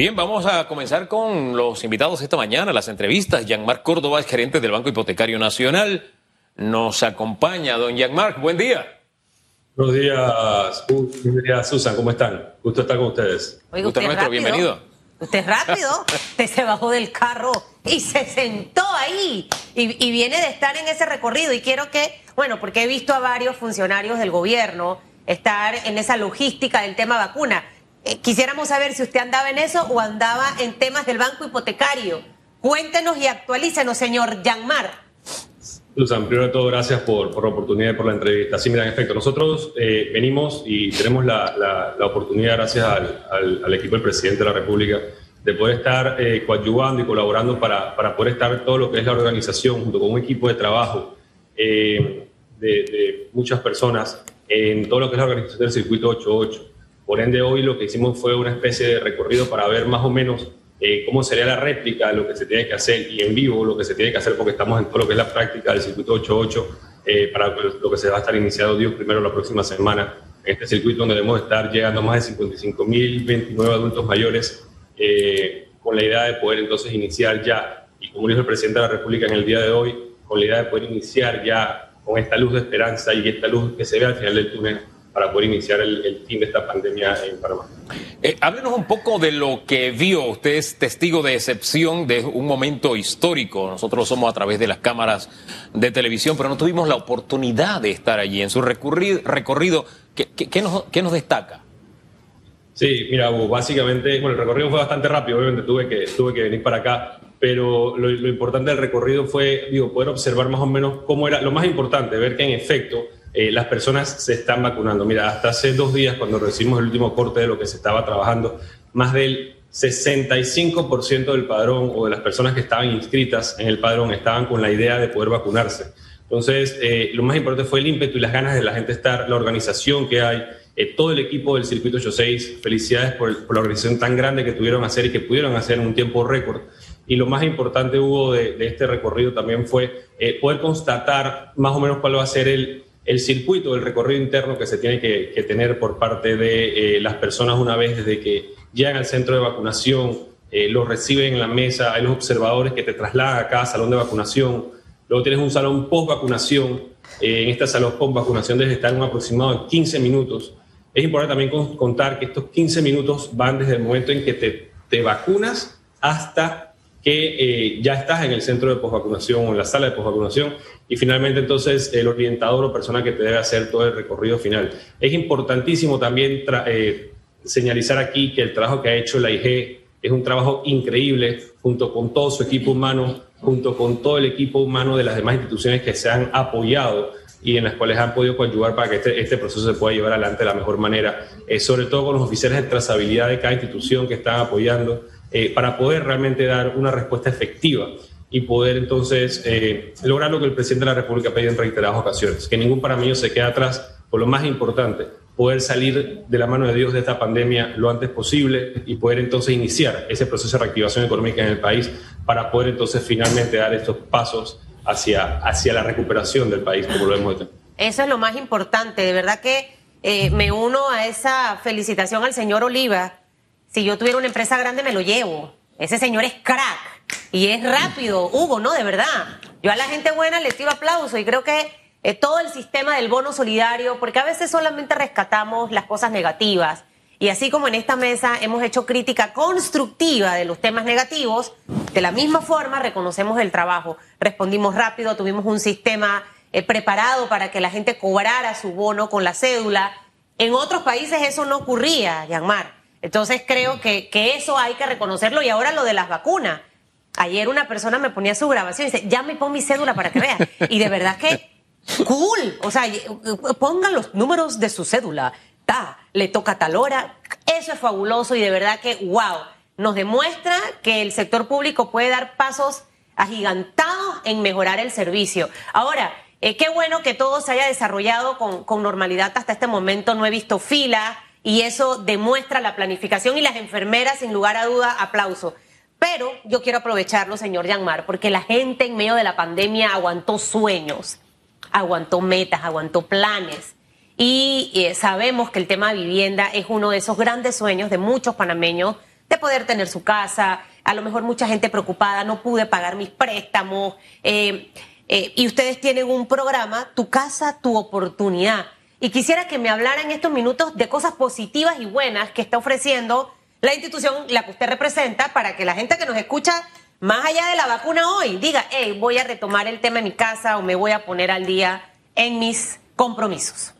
Bien, vamos a comenzar con los invitados esta mañana, las entrevistas. Jean-Marc Córdoba es gerente del Banco Hipotecario Nacional. Nos acompaña don Jean-Marc. Buen día. Buenos días, bienvenida Susan, ¿cómo están? Gusto estar con ustedes. Oiga, usted nuestro, bienvenido. Usted es rápido, usted se bajó del carro y se sentó ahí y, y, viene de estar en ese recorrido y quiero que, bueno, porque he visto a varios funcionarios del gobierno estar en esa logística del tema vacuna. Eh, quisiéramos saber si usted andaba en eso o andaba en temas del banco hipotecario. Cuéntenos y actualícenos, señor Yanmar. Susan, primero de todo, gracias por, por, la oportunidad y por la entrevista. Sí, mira, en efecto, nosotros eh, venimos y tenemos la, la, oportunidad, gracias al, al, equipo del presidente de la República, de poder estar eh, coadyuvando y colaborando para, para, poder estar todo lo que es la organización, junto con un equipo de trabajo de, de muchas personas, en todo lo que es la organización del circuito 88. Por ende, hoy lo que hicimos fue una especie de recorrido para ver más o menos eh, cómo sería la réplica lo que se tiene que hacer y en vivo lo que se tiene que hacer porque estamos en todo lo que es la práctica del circuito 88 eh, para lo que se va a estar iniciado Dios primero la próxima semana en este circuito donde debemos estar llegando a más de 55.029 adultos mayores eh, con la idea de poder entonces iniciar ya y como dijo el presidente de la República en el día de hoy con la idea de poder iniciar ya con esta luz de esperanza y esta luz que se ve al final del túnel para poder iniciar el, fin de esta pandemia en Panamá. Eh, háblenos un poco de lo que vio. Usted es testigo de excepción de un momento histórico. Nosotros somos a través de las cámaras de televisión, pero no tuvimos la oportunidad de estar allí. En su recorrido, recorrido ¿qué, qué, nos, ¿qué, nos, destaca? Sí, mira, básicamente, bueno, el recorrido fue bastante rápido, obviamente tuve que, tuve que venir para acá, pero lo, lo importante del recorrido fue, digo, poder observar más o menos cómo era, lo más importante, ver que en efecto eh, las personas se están vacunando. Mira, hasta hace dos días, cuando recibimos el último corte de lo que se estaba trabajando, más del 65% del padrón o de las personas que estaban inscritas en el padrón estaban con la idea de poder vacunarse. Entonces, eh, lo más importante fue el ímpetu y las ganas de la gente estar, la organización que hay, eh, todo el equipo del Circuito 86. Felicidades por, por, la organización tan grande que tuvieron hacer y que pudieron hacer en un tiempo récord. Y lo más importante, Hugo, de, de este recorrido también fue poder constatar más o menos cuál va a ser el, el circuito, el recorrido interno que se tiene que, tener por parte de eh, las personas una vez desde que llegan al centro de vacunación, eh, los reciben en la mesa, hay los observadores que te trasladan a cada salón de vacunación, luego tienes un salón post vacunación, eh, en este salón post vacunación debe estar un aproximado de 15 minutos. Es importante también contar que estos 15 minutos van desde el momento en que te, te vacunas hasta que eh, ya estás en el centro de posvacunación o en la sala de posvacunación y finalmente entonces el orientador o persona que te debe hacer todo el recorrido final. Es importantísimo también eh, señalizar aquí que el trabajo que ha hecho la IG es un trabajo increíble junto con todo su equipo humano, junto con todo el equipo humano de las demás instituciones que se han apoyado y en las cuales han podido ayudar para que este, este, proceso se pueda llevar adelante de la mejor manera, eh, sobre todo con los oficiales de trazabilidad de cada institución que están apoyando eh, para poder realmente dar una respuesta efectiva y poder entonces eh, lograr lo que el presidente de la República ha pedido en reiteradas ocasiones, que ningún panameño se quede atrás, por lo más importante, poder salir de la mano de Dios de esta pandemia lo antes posible y poder entonces iniciar ese proceso de reactivación económica en el país para poder entonces finalmente dar estos pasos hacia, hacia la recuperación del país, como lo hemos hecho. Eso es lo más importante, de verdad que eh, me uno a esa felicitación al señor Oliva si yo tuviera una empresa grande me lo llevo. Ese señor es crack y es rápido, Hugo, ¿no? De verdad. Yo a la gente buena le tiro aplauso y creo que eh, todo el sistema del bono solidario, porque a veces solamente rescatamos las cosas negativas. Y así como en esta mesa hemos hecho crítica constructiva de los temas negativos, de la misma forma reconocemos el trabajo. Respondimos rápido, tuvimos un sistema eh, preparado para que la gente cobrara su bono con la cédula. En otros países eso no ocurría, Yanmar. Entonces creo que, que eso hay que reconocerlo. Y ahora lo de las vacunas. Ayer una persona me ponía su grabación y dice, ya me pongo mi cédula para que vea. Y de verdad que cool. O sea, pongan los números de su cédula. Ta, le toca tal hora. Eso es fabuloso y de verdad que, wow, nos demuestra que el sector público puede dar pasos agigantados en mejorar el servicio. Ahora, eh, qué bueno que todo se haya desarrollado con normalidad hasta este momento. No he visto filas y eso demuestra la planificación y las enfermeras, sin lugar a duda, aplauso. Pero yo quiero aprovecharlo, señor Yanmar, porque la gente en medio de la pandemia aguantó sueños, aguantó metas, aguantó planes. Y eh, sabemos que el tema de vivienda es uno de esos grandes sueños de muchos panameños de poder tener su casa, a lo mejor mucha gente preocupada, no pude pagar mis préstamos, eh, eh, y ustedes tienen un programa, Tu casa, tu oportunidad. Y quisiera que me hablara en estos minutos de cosas positivas y buenas que está ofreciendo la institución, la que usted representa, para que la gente que nos escucha, más allá de la vacuna hoy, diga, hey, voy a retomar el tema en mi casa o me voy a poner al día en mis compromisos.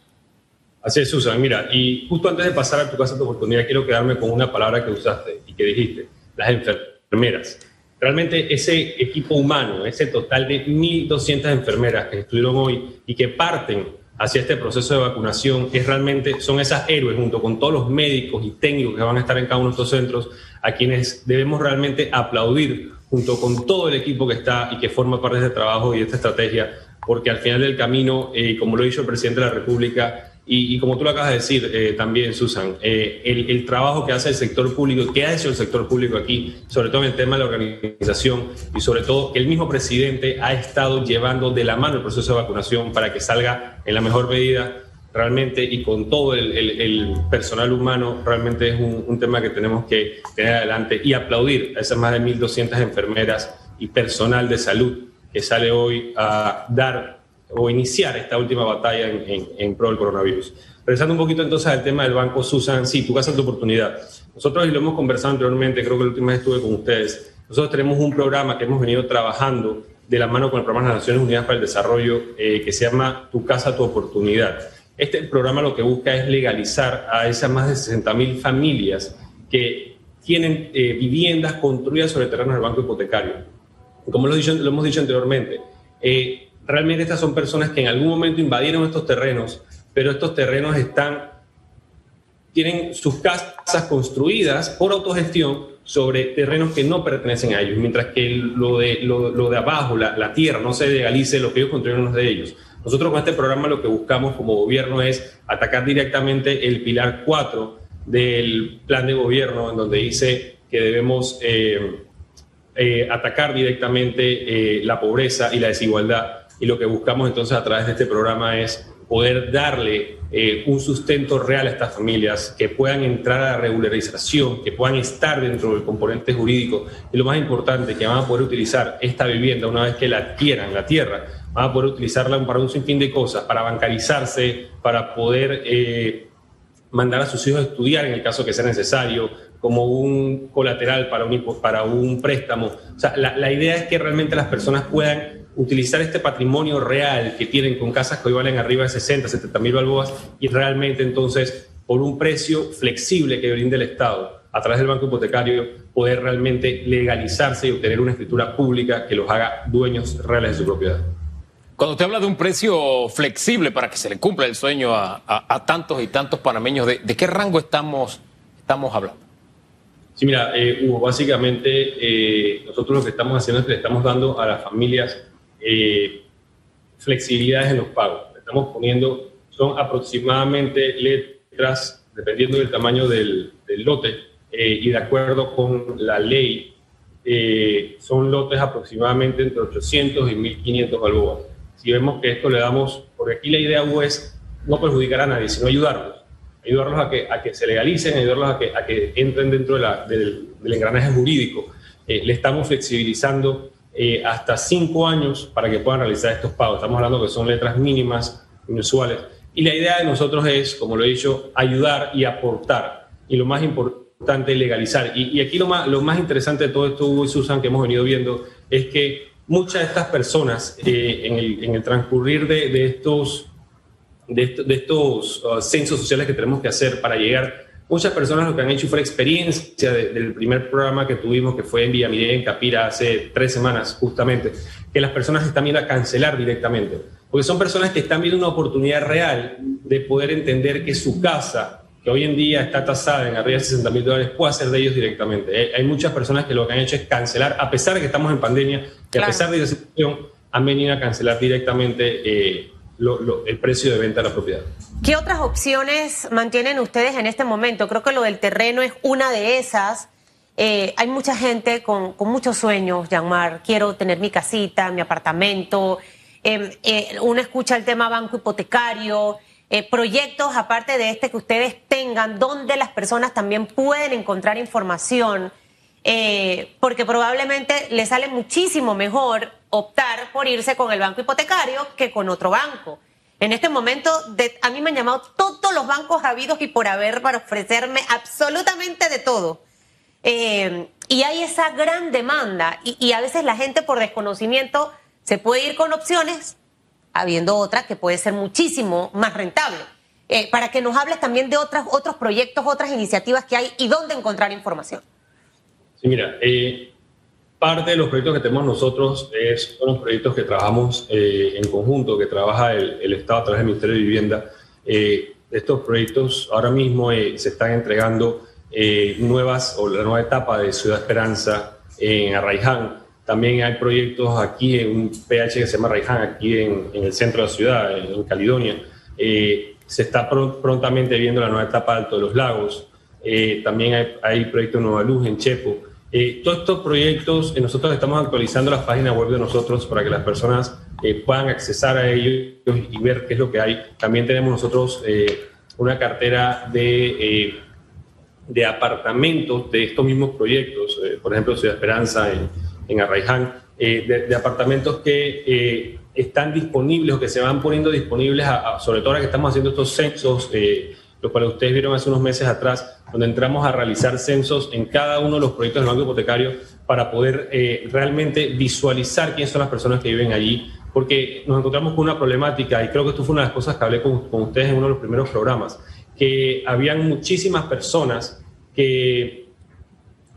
Así es, Susan. Mira, y justo antes de pasar a tu casa, tu oportunidad, quiero quedarme con una palabra que usaste y que dijiste, las enfermeras. Realmente ese equipo humano, ese total de 1.200 enfermeras que estuvieron hoy y que parten hacia este proceso de vacunación, es realmente, son esas héroes junto con todos los médicos y técnicos que van a estar en cada uno de estos centros, a quienes debemos realmente aplaudir junto con todo el equipo que está y que forma parte de este trabajo y de esta estrategia, porque al final del camino, eh, como lo ha dicho el presidente de la República, y, como tú lo acabas de decir eh, también, Susan, eh, el, trabajo que hace el sector público, que ha hecho el sector público aquí, sobre todo en el tema de la organización y sobre todo que el mismo presidente ha estado llevando de la mano el proceso de vacunación para que salga en la mejor medida realmente y con todo el, personal humano, realmente es un, un, tema que tenemos que tener adelante y aplaudir a esas más de 1.200 enfermeras y personal de salud que sale hoy a dar o iniciar esta última batalla en, en, pro del coronavirus. Regresando un poquito entonces al tema del banco, Susan, sí, tu casa, tu oportunidad. Nosotros, y lo hemos conversado anteriormente, creo que la última vez estuve con ustedes, nosotros tenemos un programa que hemos venido trabajando de la mano con el programa de las Naciones Unidas para el Desarrollo eh, que se llama Tu casa, tu oportunidad. Este programa lo que busca es legalizar a esas más de 60.000 familias que tienen eh, viviendas construidas sobre terrenos del banco hipotecario. Como lo, lo hemos dicho anteriormente, eh, realmente estas son personas que en algún momento invadieron estos terrenos, pero estos terrenos están, tienen sus casas construidas por autogestión sobre terrenos que no pertenecen a ellos, mientras que lo de, abajo, la, tierra, no se legalice lo que ellos construyeron de ellos. Nosotros con este programa lo que buscamos como gobierno es atacar directamente el pilar 4 del plan de gobierno, en donde dice que debemos eh, eh, atacar directamente eh, la pobreza y la desigualdad y lo que buscamos entonces a través de este programa es poder darle eh, un sustento real a estas familias, que puedan entrar a la regularización, que puedan estar dentro del componente jurídico. Y lo más importante, que van a poder utilizar esta vivienda una vez que la adquieran, la tierra, van a poder utilizarla para un sinfín de cosas, para bancarizarse, para poder eh, mandar a sus hijos a estudiar en el caso que sea necesario, como un colateral para un, para un préstamo. O sea, la, la idea es que realmente las personas puedan utilizar este patrimonio real que tienen con casas que hoy valen arriba de 60, 70 mil balboas y realmente entonces por un precio flexible que brinda el Estado a través del banco hipotecario poder realmente legalizarse y obtener una escritura pública que los haga dueños reales de su propiedad. Cuando usted habla de un precio flexible para que se le cumpla el sueño a, tantos y tantos panameños, ¿de, qué rango estamos, estamos hablando? Sí, mira, eh, Hugo, básicamente eh, nosotros lo que estamos haciendo es que le estamos dando a las familias eh, flexibilidades en los pagos. Estamos poniendo, son aproximadamente letras, dependiendo del tamaño del, lote eh, y de acuerdo con la ley, son lotes aproximadamente entre 800 y 1500 balboas. Si vemos que esto le damos, porque aquí la idea es no perjudicar a nadie, sino ayudarlos, ayudarlos a que, a que se legalicen, ayudarlos a que, a que entren dentro de la, del, del, engranaje jurídico. le estamos flexibilizando eh, hasta cinco años para que puedan realizar estos pagos. Estamos hablando que son letras mínimas, inusuales. Y la idea de nosotros es, como lo he dicho, ayudar y aportar. Y lo más importante, legalizar. Y, aquí lo más, lo más interesante de todo esto, Hugo y Susan, que hemos venido viendo, es que muchas de estas personas, eh, en, el, en, el, transcurrir de, de estos, de, estos uh, censos sociales que tenemos que hacer para llegar Muchas personas lo que han hecho fue la experiencia del primer programa que tuvimos, que fue en Villamide, en Capira, hace tres semanas justamente, que las personas están viendo a cancelar directamente. Porque son personas que están viendo una oportunidad real de poder entender que su casa, que hoy en día está tasada en arriba de 60 mil dólares, puede ser de ellos directamente. Eh, hay muchas personas que lo que han hecho es cancelar, a pesar de que estamos en pandemia, que a pesar de la situación, han venido a cancelar directamente. Eh, el precio de venta de la propiedad. ¿Qué otras opciones mantienen ustedes en este momento? Creo que lo del terreno es una de esas. Eh, hay mucha gente con, muchos sueños, Yanmar. Quiero tener mi casita, mi apartamento. Em, eh, uno escucha el tema banco hipotecario. eh, proyectos aparte de este que ustedes tengan donde las personas también pueden encontrar información? Porque probablemente les sale muchísimo mejor optar por irse con el banco hipotecario que con otro banco. En este momento, a mí me han llamado todos los bancos habidos y por haber para ofrecerme absolutamente de todo. Eh, y hay esa gran demanda y, a veces la gente por desconocimiento se puede ir con opciones, habiendo otra que puede ser muchísimo más rentable. Eh, para que nos hables también de otras, otros proyectos, otras iniciativas que hay y dónde encontrar información. Sí, mira, eh, parte de los proyectos que tenemos nosotros es, son los proyectos que trabajamos eh, en conjunto, que trabaja el, Estado a través del Ministerio de Vivienda. estos proyectos ahora mismo se están entregando nuevas o la nueva etapa de Ciudad Esperanza en Arraiján. También hay proyectos aquí en un PH que se llama Arraiján, aquí en, el centro de la ciudad, en, Caledonia. se está prontamente viendo la nueva etapa de Alto de los Lagos. también hay, hay proyectos Nueva Luz en Chepo. Eh, todos estos proyectos, eh, nosotros estamos actualizando las páginas web de nosotros para que las personas eh, puedan accesar a ellos y ver qué es lo que hay. También tenemos nosotros una cartera de, de apartamentos de estos mismos proyectos, por ejemplo, Ciudad Esperanza en, en Arraiján, de, apartamentos que están disponibles o que se van poniendo disponibles, sobre todo ahora que estamos haciendo estos censos lo cual ustedes vieron hace unos meses atrás, donde entramos a realizar censos en cada uno de los proyectos del Banco Hipotecario para poder eh, realmente visualizar quiénes son las personas que viven allí, porque nos encontramos con una problemática, y creo que esto fue una de las cosas que hablé con, con ustedes en uno de los primeros programas, que habían muchísimas personas que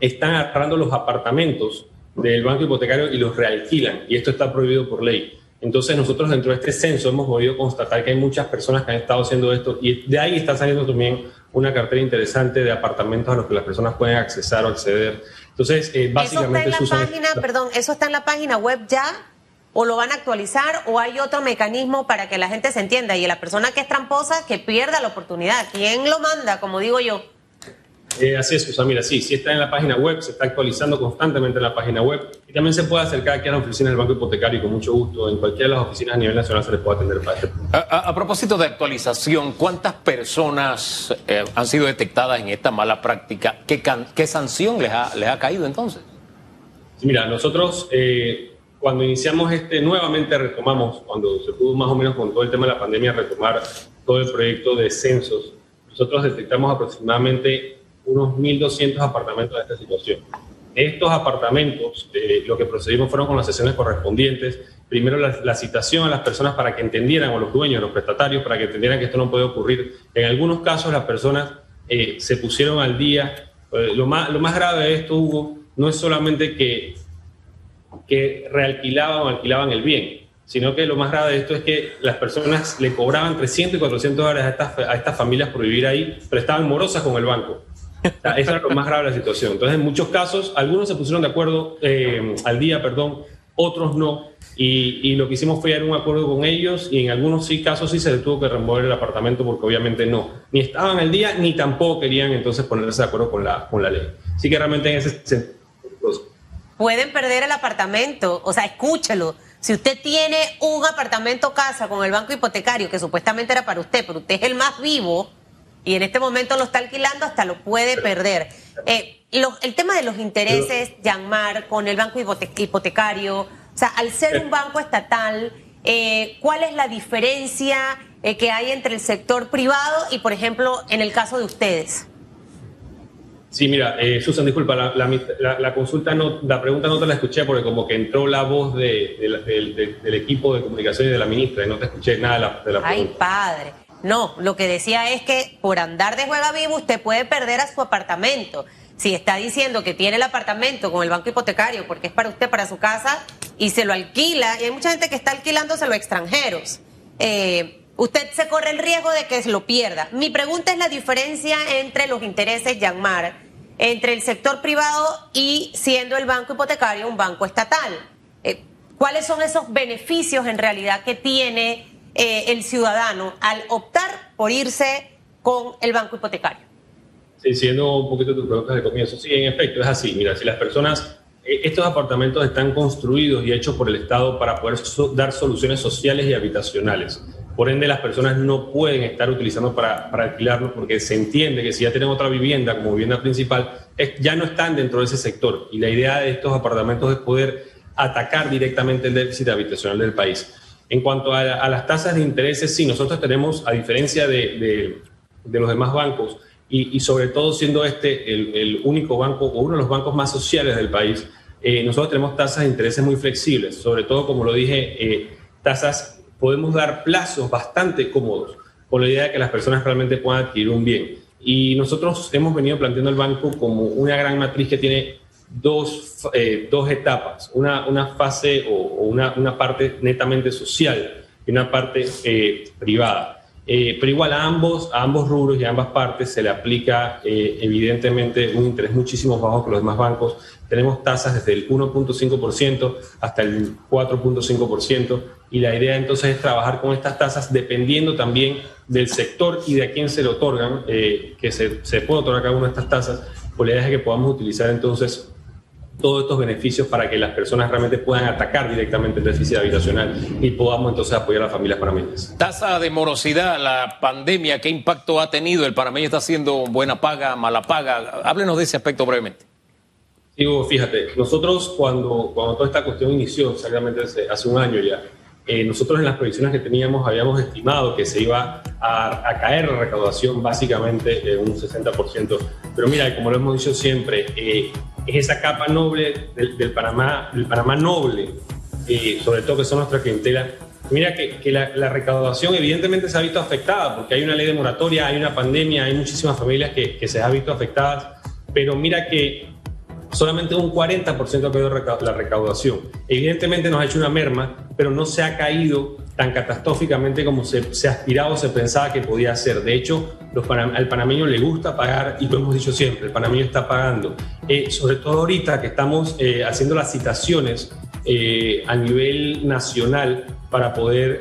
están agarrando los apartamentos del banco hipotecario y los realquilan, y esto está prohibido por ley. Entonces nosotros dentro de este censo hemos podido constatar que hay muchas personas que han estado haciendo esto y de ahí está saliendo también una cartera interesante de apartamentos a los que las personas pueden accesar o acceder. Entonces, eh, básicamente... ¿Eso está en la página, perdón, eso está en la página web ya? ¿O lo van a actualizar? ¿O hay otro mecanismo para que la gente se entienda? Y la persona que es tramposa, que pierda la oportunidad. ¿Quién lo manda, como digo yo? Eh, así es, sea, Mira, sí, sí está en la página web, se está actualizando constantemente en la página web y también se puede acercar aquí a la oficina del Banco Hipotecario y con mucho gusto. En cualquiera de las oficinas a nivel nacional se les puede atender para este a, propósito de actualización, ¿cuántas personas eh, han sido detectadas en esta mala práctica? ¿Qué, qué sanción les ha, les ha caído entonces? Sí, mira, nosotros eh, cuando iniciamos este, nuevamente retomamos, cuando se pudo más o menos con todo el tema de la pandemia retomar todo el proyecto de censos, nosotros detectamos aproximadamente unos 1.200 apartamentos de esta situación. Estos apartamentos, eh, lo que procedimos fueron con las sesiones correspondientes. Primero la, citación a las personas para que entendieran, o los dueños, los prestatarios, para que entendieran que esto no puede ocurrir. En algunos casos las personas eh, se pusieron al día. Eh, lo, más, lo más grave de esto, Hugo, no es solamente que, que realquilaban o alquilaban el bien, sino que lo más grave de esto es que las personas le cobraban 300 y 400 dólares a estas, a estas familias por vivir ahí, pero estaban morosas con el banco. Eso es lo más grave de la situación. Entonces, en muchos casos, algunos se pusieron de acuerdo eh, al día, perdón, otros no. Y, lo que hicimos fue llegar un acuerdo con ellos y en algunos sí, casos sí se tuvo que remover el apartamento porque obviamente no, ni estaban al día ni tampoco querían entonces ponerse de acuerdo con la, con la ley. Así que realmente en ese sentido... Pueden perder el apartamento, o sea, escúchelo. Si usted tiene un apartamento casa con el banco hipotecario que supuestamente era para usted, pero usted es el más vivo, y en este momento lo está alquilando, hasta lo puede perder. Eh, el tema de los intereses, Yanmar, con el banco hipotecario, o sea, al ser un banco estatal, eh, ¿cuál es la diferencia eh, que hay entre el sector privado y, por ejemplo, en el caso de ustedes? Sí, mira, Susan, disculpa, la, consulta no, la pregunta no te la escuché porque como que entró la voz del equipo de comunicación y de la ministra y no te escuché nada de la, de la pregunta. Ay, padre. No, lo que decía es que por andar de juega vivo usted puede perder a su apartamento. Si está diciendo que tiene el apartamento con el banco hipotecario porque es para usted, para su casa, y se lo alquila, y hay mucha gente que está alquilándoselo a extranjeros, eh, usted se corre el riesgo de que se lo pierda. Mi pregunta es la diferencia entre los intereses, Yanmar, entre el sector privado y siendo el banco hipotecario un banco estatal. Eh, ¿Cuáles son esos beneficios en realidad que tiene eh, el ciudadano al optar por irse con el banco hipotecario. Sí, siendo un poquito tu pregunta de comienzo, sí, en efecto, es así. Mira, si las personas, eh, estos apartamentos están construidos y hechos por el Estado para poder dar soluciones sociales y habitacionales. Por ende, las personas no pueden estar utilizando para, para alquilarlos porque se entiende que si ya tienen otra vivienda como vivienda principal, ya no están dentro de ese sector. Y la idea de estos apartamentos es poder atacar directamente el déficit habitacional del país. En cuanto a, las tasas de intereses, sí, nosotros tenemos, a diferencia de, los demás bancos, y, sobre todo siendo este el, único banco o uno de los bancos más sociales del país, eh, nosotros tenemos tasas de intereses muy flexibles, sobre todo, como lo dije, eh, tasas podemos dar plazos bastante cómodos con la idea de que las personas realmente puedan adquirir un bien. Y nosotros hemos venido planteando el banco como una gran matriz que tiene dos, eh, dos etapas, una, una fase o, una, una, parte netamente social y una parte eh, privada. Eh, pero igual a ambos, a ambos rubros y a ambas partes se le aplica evidentemente un interés muchísimo bajo que los demás bancos. Tenemos tasas desde el 1.5% hasta el 4.5% y la idea entonces es trabajar con estas tasas dependiendo también del sector y de a quién se le otorgan, eh, que se, se, puede otorgar cada una de estas tasas, pues la idea es que podamos utilizar entonces todos estos beneficios para que las personas realmente puedan atacar directamente el déficit habitacional y podamos entonces apoyar a las familias panameñas. Tasa de morosidad, la pandemia, ¿qué impacto ha tenido? ¿El panameño está haciendo buena paga, mala paga? Háblenos de ese aspecto brevemente. Digo, fíjate, nosotros cuando, cuando toda esta cuestión inició, exactamente hace un año ya, eh, nosotros en las previsiones que teníamos habíamos estimado que se iba a, caer la recaudación básicamente en un 60%. Pero mira, como lo hemos dicho siempre, eh, es esa capa noble del, Panamá, del Panamá noble, eh, sobre todo que son nuestra clientela. Mira que, la, recaudación evidentemente se ha visto afectada porque hay una ley de moratoria, hay una pandemia, hay muchísimas familias que, que se han visto afectadas, pero mira que solamente un 40% ha caído la recaudación. Evidentemente nos ha hecho una merma, pero no se ha caído tan catastróficamente como se, se aspiraba o se pensaba que podía ser. De hecho, los al panameño le gusta pagar y lo hemos dicho siempre, el panameño está pagando. Eh, sobre todo ahorita que estamos eh, haciendo las citaciones eh, a nivel nacional para poder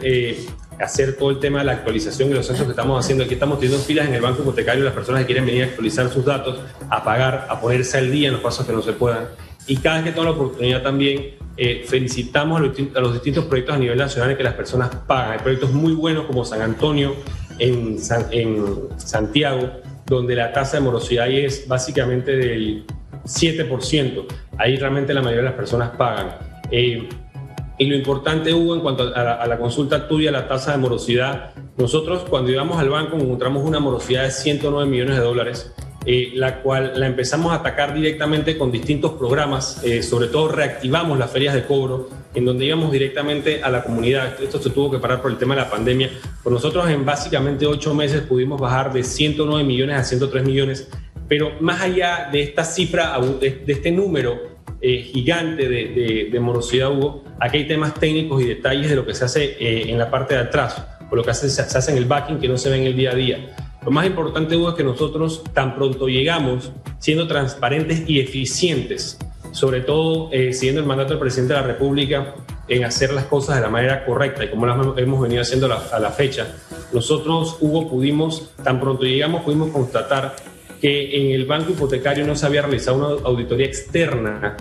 hacer todo el tema de la actualización y los censos que estamos haciendo. Aquí estamos teniendo filas en el banco hipotecario, las personas que quieren venir a actualizar sus datos, a pagar, a ponerse al día en los pasos que no se puedan. Y cada vez que tengo la oportunidad también, eh, felicitamos a los, distintos proyectos a nivel nacional en que las personas pagan. Hay proyectos muy buenos como San Antonio, en, Santiago, donde la tasa de morosidad es básicamente del 7%. Ahí realmente la mayoría de las personas pagan. Eh, y lo importante, Hugo, en cuanto a la, consulta tuya, la tasa de morosidad, nosotros cuando íbamos al banco encontramos una morosidad de 109 millones de dólares, eh, la cual la empezamos a atacar directamente con distintos programas, eh, sobre todo reactivamos las ferias de cobro, en donde íbamos directamente a la comunidad. Esto se tuvo que parar por el tema de la pandemia. Por nosotros en básicamente ocho meses pudimos bajar de 109 millones a 103 millones, pero más allá de esta cifra, de este número, eh, gigante de, morosidad hubo. Aquí hay temas técnicos y detalles de lo que se hace eh, en la parte de atrás, o lo que se, hace en el backing que no se ve en el día a día. Lo más importante, Hugo, es que nosotros tan pronto llegamos siendo transparentes y eficientes, sobre todo eh, siguiendo el mandato del presidente de la República en hacer las cosas de la manera correcta y como las hemos venido haciendo a la fecha. Nosotros, Hugo, pudimos, tan pronto llegamos, pudimos constatar que en el banco hipotecario no se había realizado una auditoría externa,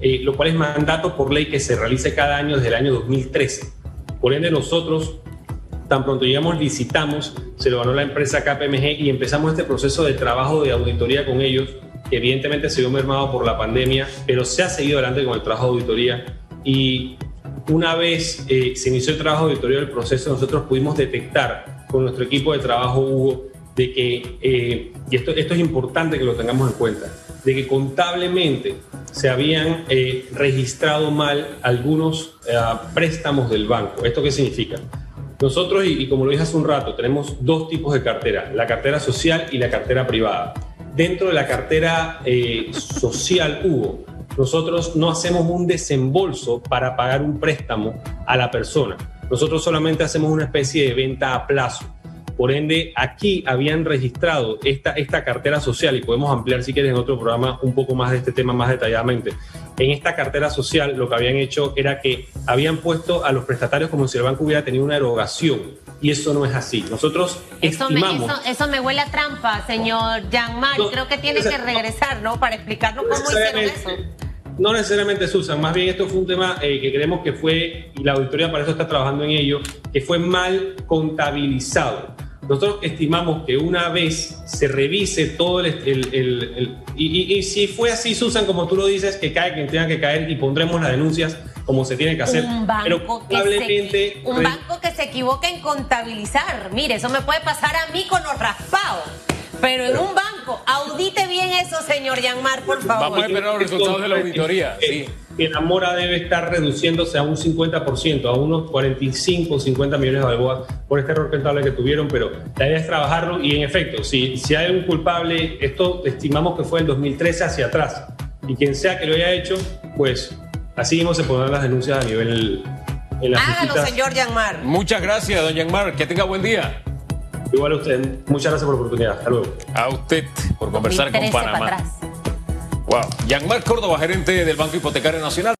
eh, lo cual es mandato por ley que se realice cada año desde el año 2013. Por ende, nosotros, tan pronto llegamos, licitamos, se lo ganó la empresa KPMG y empezamos este proceso de trabajo de auditoría con ellos, que evidentemente se vio mermado por la pandemia, pero se ha seguido adelante con el trabajo de auditoría y una vez eh, se inició el trabajo de auditoría del proceso, nosotros pudimos detectar con nuestro equipo de trabajo, Hugo, de que, eh, y esto, esto es importante que lo tengamos en cuenta, de que contablemente se habían eh, registrado mal algunos eh, préstamos del banco. ¿Esto qué significa? Nosotros, y, como lo dije hace un rato, tenemos dos tipos de cartera, la cartera social y la cartera privada. Dentro de la cartera social, Hugo, nosotros no hacemos un desembolso para pagar un préstamo a la persona. Nosotros solamente hacemos una especie de venta a plazo. Por ende, aquí habían registrado esta, esta cartera social, y podemos ampliar si quieres en otro programa un poco más de este tema más detalladamente. En esta cartera social lo que habían hecho era que habían puesto a los prestatarios como si el banco hubiera tenido una erogación, y eso no es así. Nosotros eso estimamos... Me, eso, me huele a trampa, señor Jean-Marc. Creo que tiene que regresar, ¿no? Para explicarnos cómo hicieron eso. no necesariamente Susan, más bien esto fue un tema eh, que creemos que fue, y la auditoría para eso está trabajando en ello, que fue mal contabilizado. Nosotros estimamos que una vez se revise todo el... el- el- el- y, y- y si fue así, Susan, como tú lo dices, que cae quien tenga que caer y pondremos las denuncias como se tiene que hacer. un Pero banco, que se, un banco que se equivoque en contabilizar. Mire, eso me puede pasar a mí con los raspados. Pero en un banco, audite bien eso, señor Yanmar, por favor. Vamos a esperar los resultados de la auditoría. Sí. Que la mora debe estar reduciéndose a un 50%, a unos 45, 50 millones de balboas por este error contable que tuvieron, pero la idea es trabajarlo y en efecto, si, si hay un culpable, esto estimamos que fue el 2013 hacia atrás, y quien sea que lo haya hecho, pues así mismo se pondrán las denuncias a nivel en las Hágalo, señor Yanmar. Muchas gracias, don Yanmar. Que tenga buen día. Igual a usted, muchas gracias por la oportunidad. Hasta luego. A usted por conversar con 2013 para Panamá. Wow. Yanmar Córdoba, gerente del Banco Hipotecario Nacional.